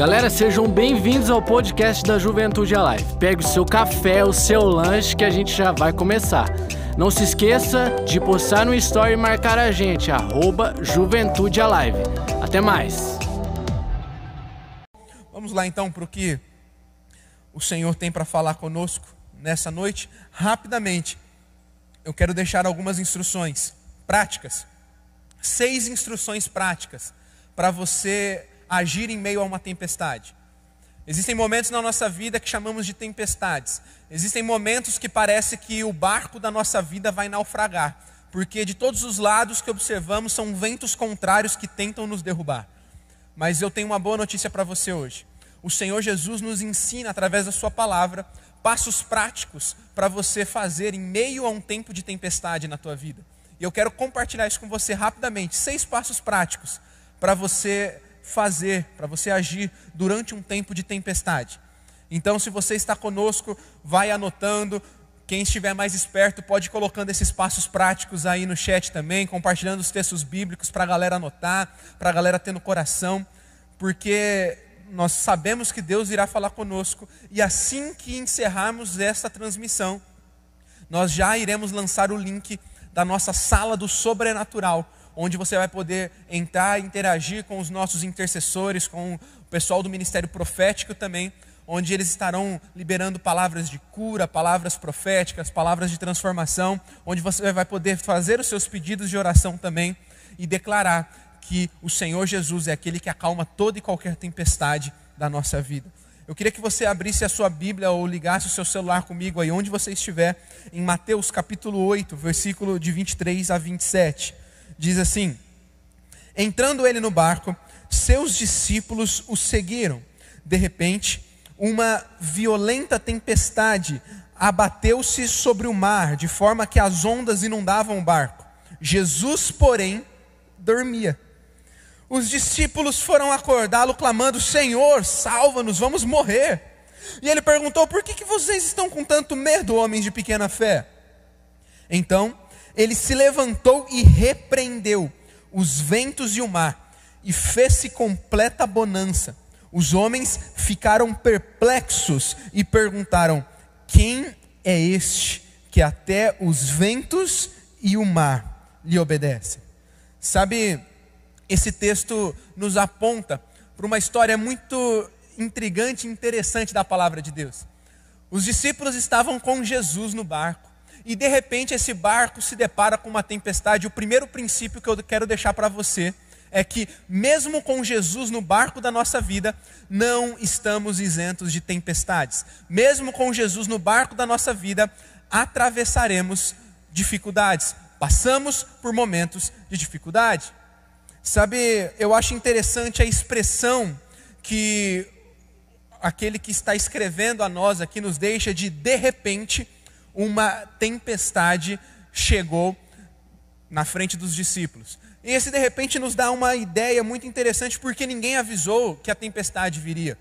Galera, sejam bem-vindos ao podcast da Juventude Alive. Pegue o seu café, o seu lanche que a gente já vai começar. Não se esqueça de postar no story e marcar a gente, arroba Juventude Alive. Até mais! Vamos lá então para o que o Senhor tem para falar conosco nessa noite. Rapidamente, eu quero deixar algumas instruções práticas. Seis instruções práticas para você agir em meio a uma tempestade. Existem momentos na nossa vida que chamamos de tempestades. Existem momentos que parece que o barco da nossa vida vai naufragar, porque de todos os lados que observamos são ventos contrários que tentam nos derrubar. Mas eu tenho uma boa notícia para você hoje. O Senhor Jesus nos ensina através da sua palavra passos práticos para você fazer em meio a um tempo de tempestade na tua vida. E eu quero compartilhar isso com você rapidamente, seis passos práticos para você fazer, para você agir durante um tempo de tempestade. Então, se você está conosco, vai anotando. Quem estiver mais esperto pode ir colocando esses passos práticos aí no chat também, compartilhando os textos bíblicos para a galera anotar, para a galera ter no coração, porque nós sabemos que Deus irá falar conosco e assim que encerrarmos esta transmissão, nós já iremos lançar o link da nossa sala do sobrenatural, onde você vai poder entrar e interagir com os nossos intercessores, com o pessoal do ministério profético também, onde eles estarão liberando palavras de cura, palavras proféticas, palavras de transformação, onde você vai poder fazer os seus pedidos de oração também e declarar que o Senhor Jesus é aquele que acalma toda e qualquer tempestade da nossa vida. Eu queria que você abrisse a sua Bíblia ou ligasse o seu celular comigo aí onde você estiver, em Mateus capítulo 8, versículo de 23 a 27 diz assim: Entrando ele no barco, seus discípulos o seguiram. De repente, uma violenta tempestade abateu-se sobre o mar, de forma que as ondas inundavam o barco. Jesus, porém, dormia. Os discípulos foram acordá-lo, clamando: Senhor, salva-nos, vamos morrer. E ele perguntou: Por que, que vocês estão com tanto medo, homens de pequena fé? Então ele se levantou e repreendeu os ventos e o mar, e fez-se completa bonança. Os homens ficaram perplexos e perguntaram: Quem é este que até os ventos e o mar lhe obedecem? Sabe, esse texto nos aponta para uma história muito intrigante e interessante da palavra de Deus. Os discípulos estavam com Jesus no barco e de repente esse barco se depara com uma tempestade. O primeiro princípio que eu quero deixar para você é que, mesmo com Jesus no barco da nossa vida, não estamos isentos de tempestades. Mesmo com Jesus no barco da nossa vida, atravessaremos dificuldades, passamos por momentos de dificuldade. Sabe, eu acho interessante a expressão que aquele que está escrevendo a nós aqui nos deixa de de repente uma tempestade chegou na frente dos discípulos. E esse de repente nos dá uma ideia muito interessante, porque ninguém avisou que a tempestade viria.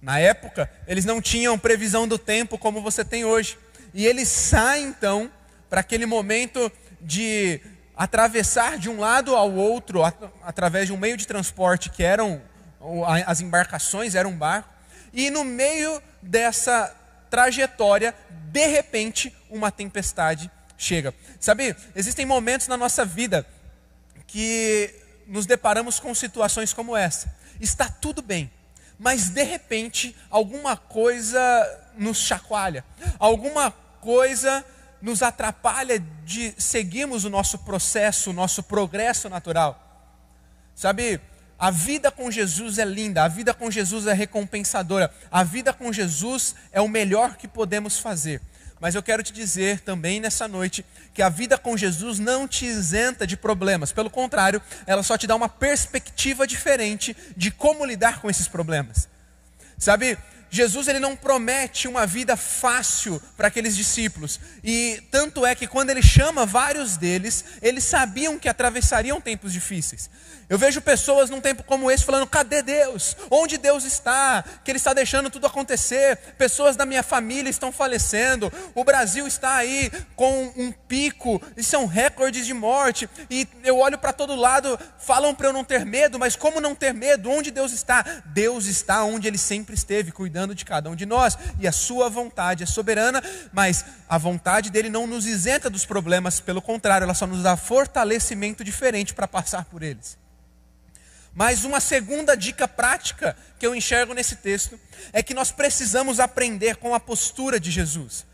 Na época, eles não tinham previsão do tempo como você tem hoje. E eles saem então para aquele momento de atravessar de um lado ao outro através de um meio de transporte que eram as embarcações, era um barco. E no meio dessa trajetória, de repente, uma tempestade chega. Sabe, existem momentos na nossa vida que nos deparamos com situações como essa. Está tudo bem, mas de repente alguma coisa nos chacoalha, alguma coisa nos atrapalha de seguirmos o nosso processo, o nosso progresso natural. Sabe, a vida com Jesus é linda, a vida com Jesus é recompensadora, a vida com Jesus é o melhor que podemos fazer. Mas eu quero te dizer também nessa noite que a vida com Jesus não te isenta de problemas, pelo contrário, ela só te dá uma perspectiva diferente de como lidar com esses problemas. Sabe, Jesus ele não promete uma vida fácil para aqueles discípulos. E tanto é que quando ele chama vários deles, eles sabiam que atravessariam tempos difíceis. Eu vejo pessoas num tempo como esse falando: cadê Deus? Onde Deus está? Que Ele está deixando tudo acontecer. Pessoas da minha família estão falecendo. O Brasil está aí com um pico, e são recordes de morte. E eu olho para todo lado, falam para eu não ter medo, mas como não ter medo? Onde Deus está? Deus está onde Ele sempre esteve, cuidando de cada um de nós. E a Sua vontade é soberana, mas a vontade dele não nos isenta dos problemas, pelo contrário, ela só nos dá fortalecimento diferente para passar por eles. Mas uma segunda dica prática que eu enxergo nesse texto é que nós precisamos aprender com a postura de Jesus.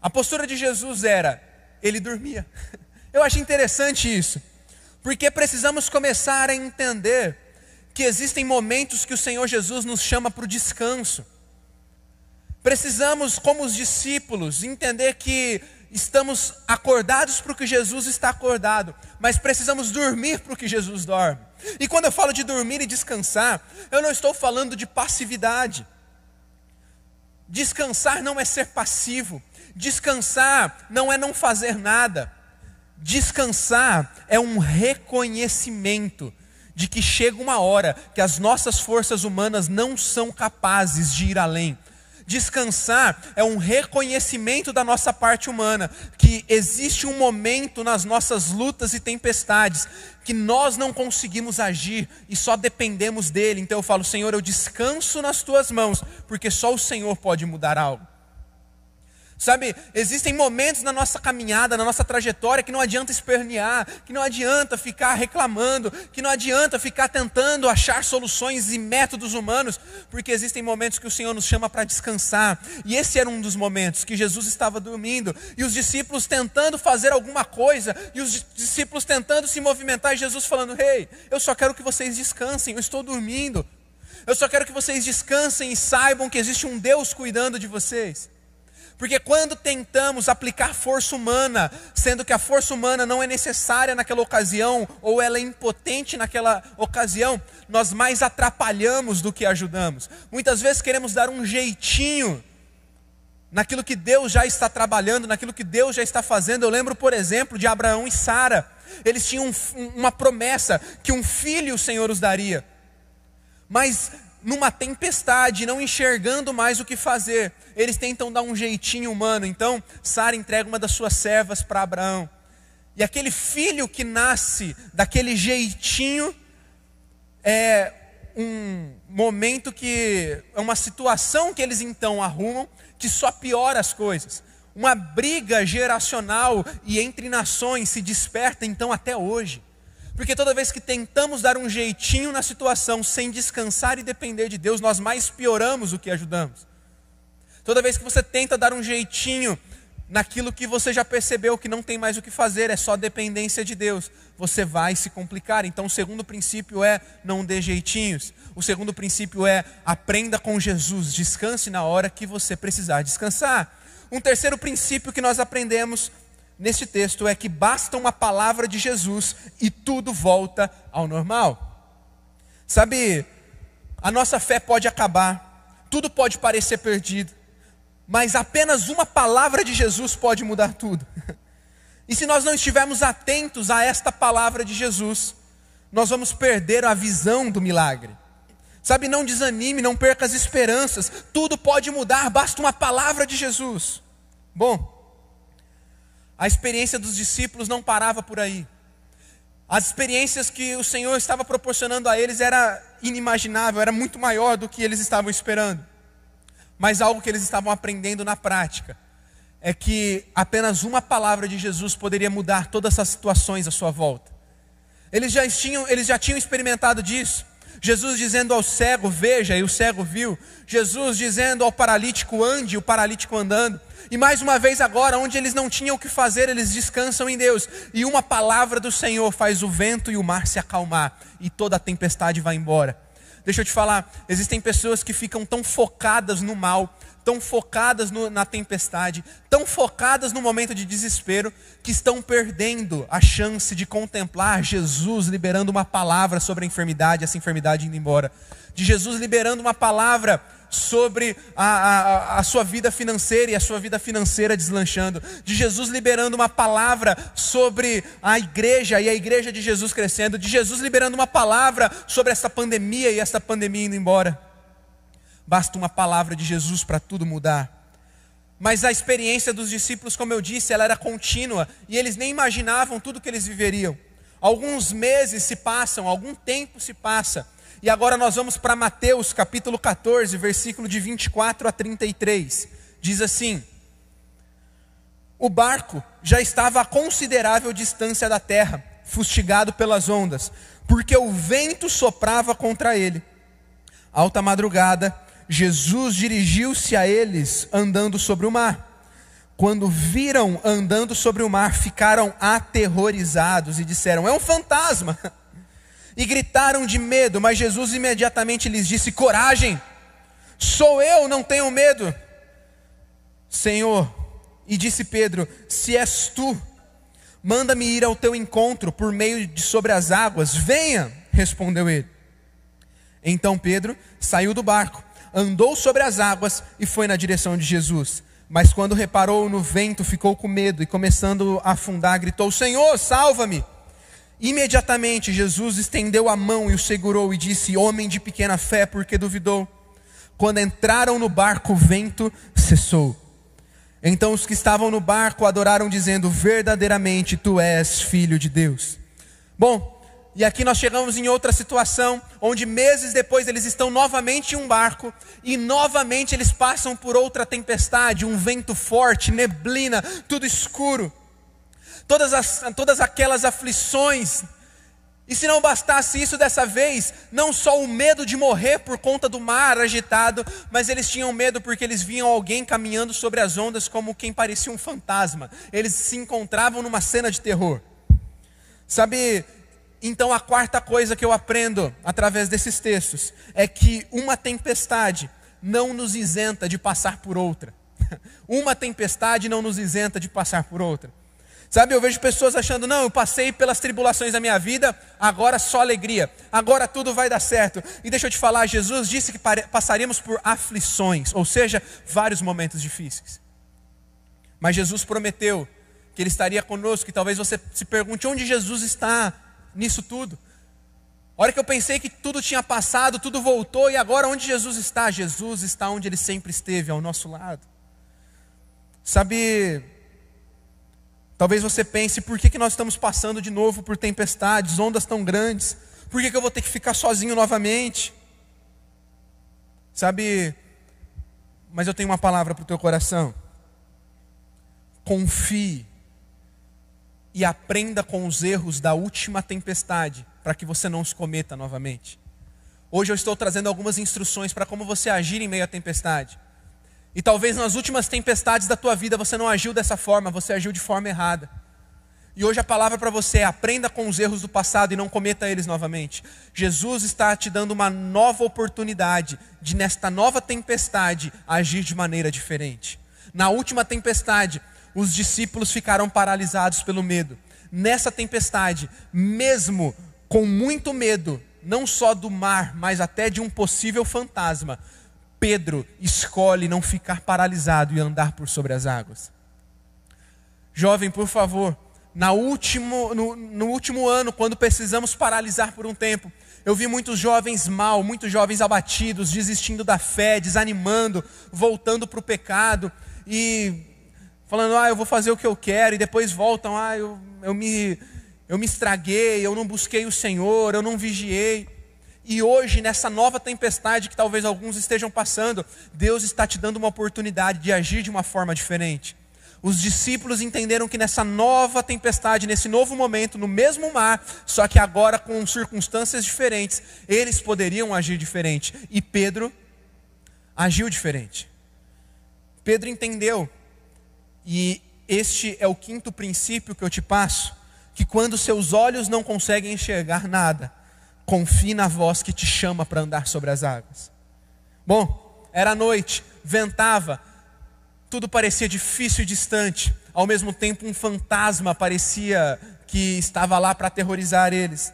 A postura de Jesus era, ele dormia. Eu acho interessante isso, porque precisamos começar a entender que existem momentos que o Senhor Jesus nos chama para o descanso. Precisamos, como os discípulos, entender que estamos acordados para o que Jesus está acordado, mas precisamos dormir para o que Jesus dorme. E quando eu falo de dormir e descansar, eu não estou falando de passividade. Descansar não é ser passivo. Descansar não é não fazer nada. Descansar é um reconhecimento de que chega uma hora que as nossas forças humanas não são capazes de ir além. Descansar é um reconhecimento da nossa parte humana, que existe um momento nas nossas lutas e tempestades que nós não conseguimos agir e só dependemos dele. Então eu falo, Senhor, eu descanso nas tuas mãos, porque só o Senhor pode mudar algo. Sabe, existem momentos na nossa caminhada, na nossa trajetória, que não adianta espernear, que não adianta ficar reclamando, que não adianta ficar tentando achar soluções e métodos humanos, porque existem momentos que o Senhor nos chama para descansar. E esse era um dos momentos que Jesus estava dormindo, e os discípulos tentando fazer alguma coisa, e os discípulos tentando se movimentar, e Jesus falando: Ei, hey, eu só quero que vocês descansem, eu estou dormindo. Eu só quero que vocês descansem e saibam que existe um Deus cuidando de vocês. Porque quando tentamos aplicar força humana, sendo que a força humana não é necessária naquela ocasião, ou ela é impotente naquela ocasião, nós mais atrapalhamos do que ajudamos. Muitas vezes queremos dar um jeitinho naquilo que Deus já está trabalhando, naquilo que Deus já está fazendo. Eu lembro, por exemplo, de Abraão e Sara. Eles tinham uma promessa que um filho o Senhor os daria. Mas numa tempestade, não enxergando mais o que fazer, eles tentam dar um jeitinho humano. Então, Sara entrega uma das suas servas para Abraão. E aquele filho que nasce daquele jeitinho é um momento que é uma situação que eles então arrumam que só piora as coisas. Uma briga geracional e entre nações se desperta então até hoje. Porque toda vez que tentamos dar um jeitinho na situação sem descansar e depender de Deus, nós mais pioramos o que ajudamos. Toda vez que você tenta dar um jeitinho naquilo que você já percebeu que não tem mais o que fazer, é só dependência de Deus, você vai se complicar. Então, o segundo princípio é não dê jeitinhos. O segundo princípio é aprenda com Jesus, descanse na hora que você precisar descansar. Um terceiro princípio que nós aprendemos neste texto é que basta uma palavra de Jesus e tudo volta ao normal. Sabe, a nossa fé pode acabar, tudo pode parecer perdido, mas apenas uma palavra de Jesus pode mudar tudo. E se nós não estivermos atentos a esta palavra de Jesus, nós vamos perder a visão do milagre. Sabe, não desanime, não perca as esperanças, tudo pode mudar, basta uma palavra de Jesus. Bom, a experiência dos discípulos não parava por aí. As experiências que o Senhor estava proporcionando a eles era inimaginável, era muito maior do que eles estavam esperando. Mas algo que eles estavam aprendendo na prática é que apenas uma palavra de Jesus poderia mudar todas essas situações à sua volta. Eles já tinham, eles já tinham experimentado disso. Jesus dizendo ao cego, veja, e o cego viu. Jesus dizendo ao paralítico, ande, e o paralítico andando. E mais uma vez agora, onde eles não tinham o que fazer, eles descansam em Deus. E uma palavra do Senhor faz o vento e o mar se acalmar, e toda a tempestade vai embora. Deixa eu te falar, existem pessoas que ficam tão focadas no mal, tão focadas no, na tempestade, tão focadas no momento de desespero, que estão perdendo a chance de contemplar Jesus liberando uma palavra sobre a enfermidade, essa enfermidade indo embora. De Jesus liberando uma palavra sobre a, a, a, sua vida financeira e a sua vida financeira deslanchando, de Jesus liberando uma palavra sobre a igreja e a igreja de Jesus crescendo, de Jesus liberando uma palavra sobre essa pandemia e essa pandemia indo embora. Basta uma palavra de Jesus para tudo mudar. Mas a experiência dos discípulos, como eu disse, ela era contínua e eles nem imaginavam tudo que eles viveriam. Alguns meses se passam, algum tempo se passa. E agora nós vamos para Mateus capítulo 14, versículo de 24 a 33. Diz assim: O barco já estava a considerável distância da terra, fustigado pelas ondas, porque o vento soprava contra ele. Alta madrugada, Jesus dirigiu-se a eles andando sobre o mar. Quando viram andando sobre o mar, ficaram aterrorizados e disseram: É um fantasma! E gritaram de medo, mas Jesus imediatamente lhes disse: Coragem, sou eu, não tenho medo. Senhor, e disse Pedro: Se és tu, manda-me ir ao teu encontro por meio de sobre as águas. Venha, respondeu ele. Então Pedro saiu do barco andou sobre as águas e foi na direção de Jesus. Mas quando reparou no vento, ficou com medo e, começando a afundar, gritou: Senhor, salva-me! Imediatamente Jesus estendeu a mão e o segurou e disse: Homem de pequena fé, porque duvidou? Quando entraram no barco, o vento cessou. Então os que estavam no barco adoraram, dizendo: Verdadeiramente tu és filho de Deus. Bom, e aqui nós chegamos em outra situação, onde meses depois eles estão novamente em um barco, e novamente eles passam por outra tempestade, um vento forte, neblina, tudo escuro. Todas, as, todas aquelas aflições. E se não bastasse isso dessa vez, não só o medo de morrer por conta do mar agitado, mas eles tinham medo porque eles viam alguém caminhando sobre as ondas como quem parecia um fantasma. Eles se encontravam numa cena de terror. Sabe, então, a quarta coisa que eu aprendo através desses textos é que uma tempestade não nos isenta de passar por outra. Uma tempestade não nos isenta de passar por outra. Sabe, eu vejo pessoas achando, não, eu passei pelas tribulações da minha vida, agora só alegria, agora tudo vai dar certo. E deixa eu te falar, Jesus disse que passaríamos por aflições, ou seja, vários momentos difíceis. Mas Jesus prometeu que Ele estaria conosco, e talvez você se pergunte onde Jesus está nisso tudo. A hora que eu pensei que tudo tinha passado, tudo voltou, e agora onde Jesus está? Jesus está onde ele sempre esteve, ao nosso lado. Sabe, talvez você pense, por que, que nós estamos passando de novo por tempestades, ondas tão grandes? Por que, que eu vou ter que ficar sozinho novamente? Sabe, mas eu tenho uma palavra para o teu coração. Confie e aprenda com os erros da última tempestade, para que você não os cometa novamente. Hoje eu estou trazendo algumas instruções para como você agir em meio à tempestade. E talvez nas últimas tempestades da tua vida você não agiu dessa forma, você agiu de forma errada. E hoje a palavra para você é: aprenda com os erros do passado e não cometa eles novamente. Jesus está te dando uma nova oportunidade de, nesta nova tempestade, agir de maneira diferente. Na última tempestade, os discípulos ficaram paralisados pelo medo. Nessa tempestade, mesmo com muito medo, não só do mar, mas até de um possível fantasma, Pedro escolhe não ficar paralisado e andar por sobre as águas. Jovem, por favor, na último, no, no último ano, quando precisamos paralisar por um tempo, eu vi muitos jovens mal, muitos jovens abatidos, desistindo da fé, desanimando, voltando para o pecado. E falando, ah, eu vou fazer o que eu quero, e depois voltam, ah, eu, eu, me, eu me estraguei, eu não busquei o Senhor, eu não vigiei. E hoje, nessa nova tempestade que talvez alguns estejam passando, Deus está te dando uma oportunidade de agir de uma forma diferente. Os discípulos entenderam que nessa nova tempestade, nesse novo momento, no mesmo mar, só que agora com circunstâncias diferentes, eles poderiam agir diferente. E Pedro agiu diferente. Pedro entendeu e este é o quinto princípio que eu te passo: que quando seus olhos não conseguem enxergar nada, confie na voz que te chama para andar sobre as águas. Bom, era noite, ventava, tudo parecia difícil e distante, ao mesmo tempo um fantasma parecia que estava lá para aterrorizar eles.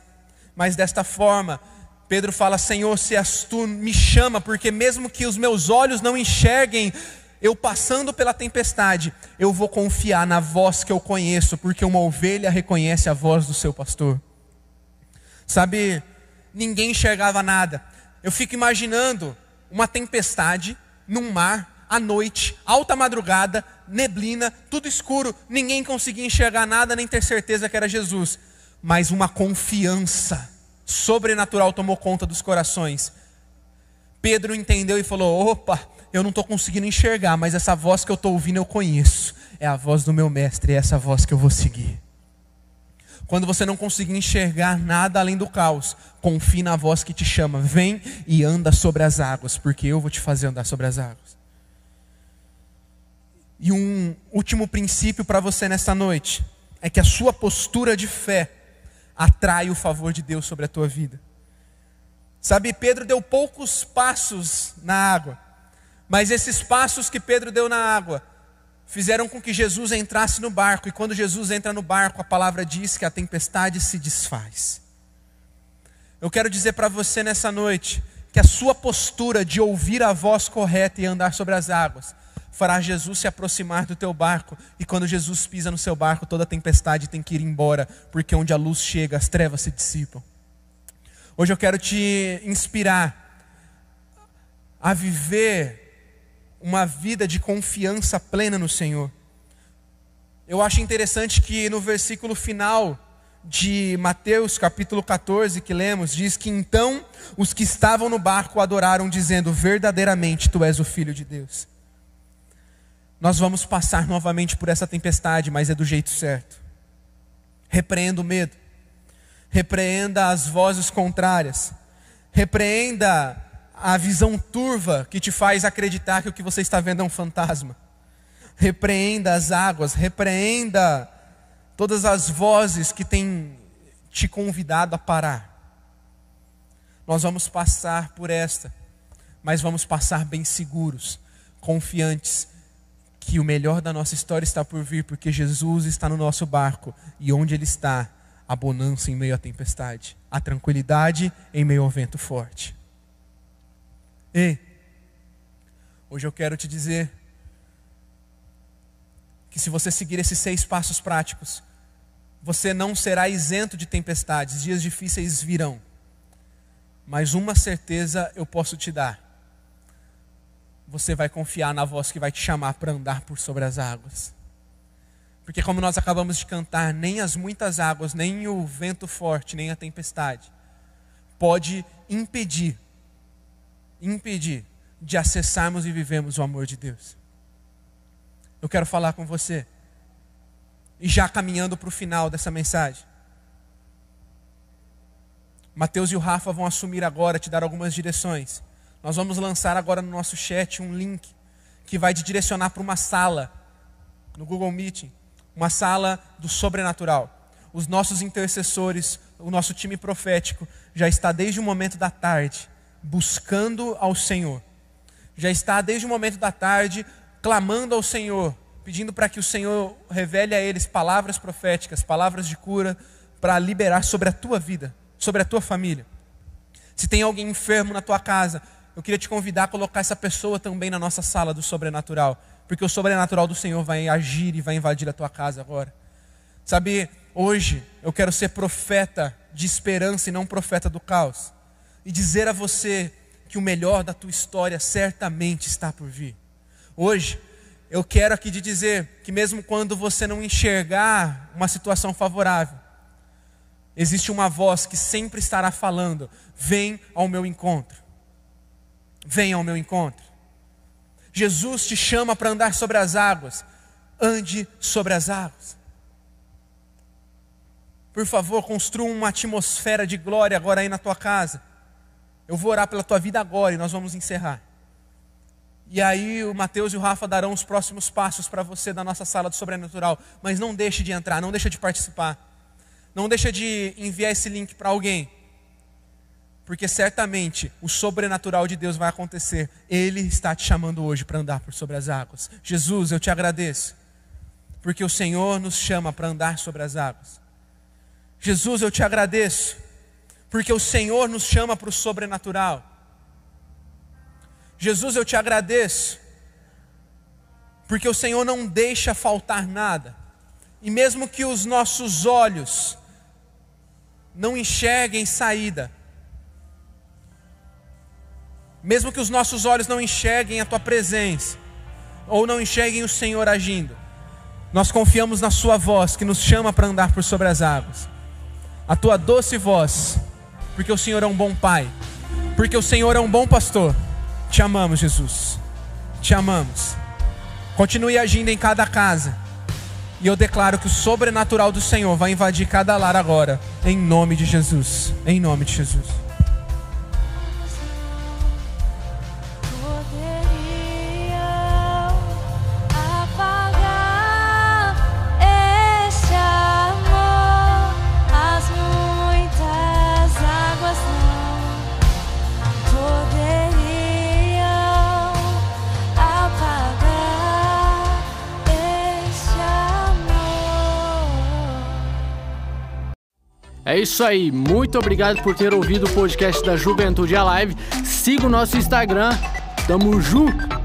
Mas desta forma, Pedro fala: Senhor, se és tu, me chama, porque mesmo que os meus olhos não enxerguem, eu passando pela tempestade, eu vou confiar na voz que eu conheço, porque uma ovelha reconhece a voz do seu pastor. Sabe, ninguém enxergava nada. Eu fico imaginando uma tempestade num mar, à noite, alta madrugada, neblina, tudo escuro, ninguém conseguia enxergar nada nem ter certeza que era Jesus, mas uma confiança sobrenatural tomou conta dos corações. Pedro entendeu e falou: opa, eu não estou conseguindo enxergar, mas essa voz que eu estou ouvindo eu conheço. É a voz do meu mestre, é essa voz que eu vou seguir. Quando você não conseguir enxergar nada além do caos, confie na voz que te chama. Vem e anda sobre as águas, porque eu vou te fazer andar sobre as águas. E um último princípio para você nesta noite é que a sua postura de fé atrai o favor de Deus sobre a tua vida. Sabe, Pedro deu poucos passos na água, mas esses passos que Pedro deu na água fizeram com que Jesus entrasse no barco, e quando Jesus entra no barco, a palavra diz que a tempestade se desfaz. Eu quero dizer para você nessa noite que a sua postura de ouvir a voz correta e andar sobre as águas fará Jesus se aproximar do teu barco, e quando Jesus pisa no seu barco, toda a tempestade tem que ir embora, porque onde a luz chega, as trevas se dissipam. Hoje eu quero te inspirar a viver uma vida de confiança plena no Senhor. Eu acho interessante que no versículo final de Mateus capítulo 14 que lemos, diz que então os que estavam no barco adoraram, dizendo: Verdadeiramente tu és o Filho de Deus. Nós vamos passar novamente por essa tempestade, mas é do jeito certo. Repreenda o medo, repreenda as vozes contrárias, repreenda a visão turva que te faz acreditar que o que você está vendo é um fantasma. Repreenda as águas, repreenda todas as vozes que têm te convidado a parar. Nós vamos passar por esta, mas vamos passar bem seguros, confiantes que o melhor da nossa história está por vir, porque Jesus está no nosso barco e onde Ele está, a bonança em meio à tempestade, a tranquilidade em meio ao vento forte. Ei, hoje eu quero te dizer que se você seguir esses seis passos práticos, você não será isento de tempestades, dias difíceis virão. Mas uma certeza eu posso te dar: você vai confiar na voz que vai te chamar para andar por sobre as águas. Porque, como nós acabamos de cantar, nem as muitas águas, nem o vento forte, nem a tempestade pode impedir, impedir de acessarmos e vivermos o amor de Deus. Eu quero falar com você, e já caminhando para o final dessa mensagem. Mateus e o Rafa vão assumir agora, te dar algumas direções. Nós vamos lançar agora no nosso chat um link que vai te direcionar para uma sala no Google Meeting, uma sala do sobrenatural. Os nossos intercessores, o nosso time profético já está desde o momento da tarde buscando ao Senhor. Já está desde o momento da tarde clamando ao Senhor, pedindo para que o Senhor revele a eles palavras proféticas, palavras de cura para liberar sobre a tua vida, sobre a tua família. Se tem alguém enfermo na tua casa, eu queria te convidar a colocar essa pessoa também na nossa sala do sobrenatural, porque o sobrenatural do Senhor vai agir e vai invadir a tua casa agora. Sabe, hoje eu quero ser profeta de esperança e não profeta do caos, e dizer a você que o melhor da tua história certamente está por vir. Hoje eu quero aqui te dizer que mesmo quando você não enxergar uma situação favorável, existe uma voz que sempre estará falando: vem ao meu encontro venha ao meu encontro. Jesus te chama para andar sobre as águas, ande sobre as águas. Por favor, construa uma atmosfera de glória agora aí na tua casa. Eu vou orar pela tua vida agora e nós vamos encerrar. E aí o Mateus e o Rafa darão os próximos passos para você da nossa sala do sobrenatural. Mas não deixe de entrar, não deixe de participar. Não deixe de enviar esse link para alguém porque certamente o sobrenatural de Deus vai acontecer. Ele está te chamando hoje para andar por sobre as águas. Jesus, eu te agradeço, porque o Senhor nos chama para andar sobre as águas. Jesus, eu te agradeço, porque o Senhor nos chama para o sobrenatural. Jesus, eu te agradeço, porque o Senhor não deixa faltar nada, e mesmo que os nossos olhos não enxerguem saída, mesmo que os nossos olhos não enxerguem a tua presença, ou não enxerguem o Senhor agindo, nós confiamos na Sua voz que nos chama para andar por sobre as águas, a tua doce voz, porque o Senhor é um bom Pai, porque o Senhor é um bom pastor. Te amamos, Jesus, te amamos. Continue agindo em cada casa. E eu declaro que o sobrenatural do Senhor vai invadir cada lar agora, em nome de Jesus. Em nome de Jesus. É isso aí, muito obrigado por ter ouvido o podcast da Juventude Alive. Siga o nosso Instagram, tamo junto!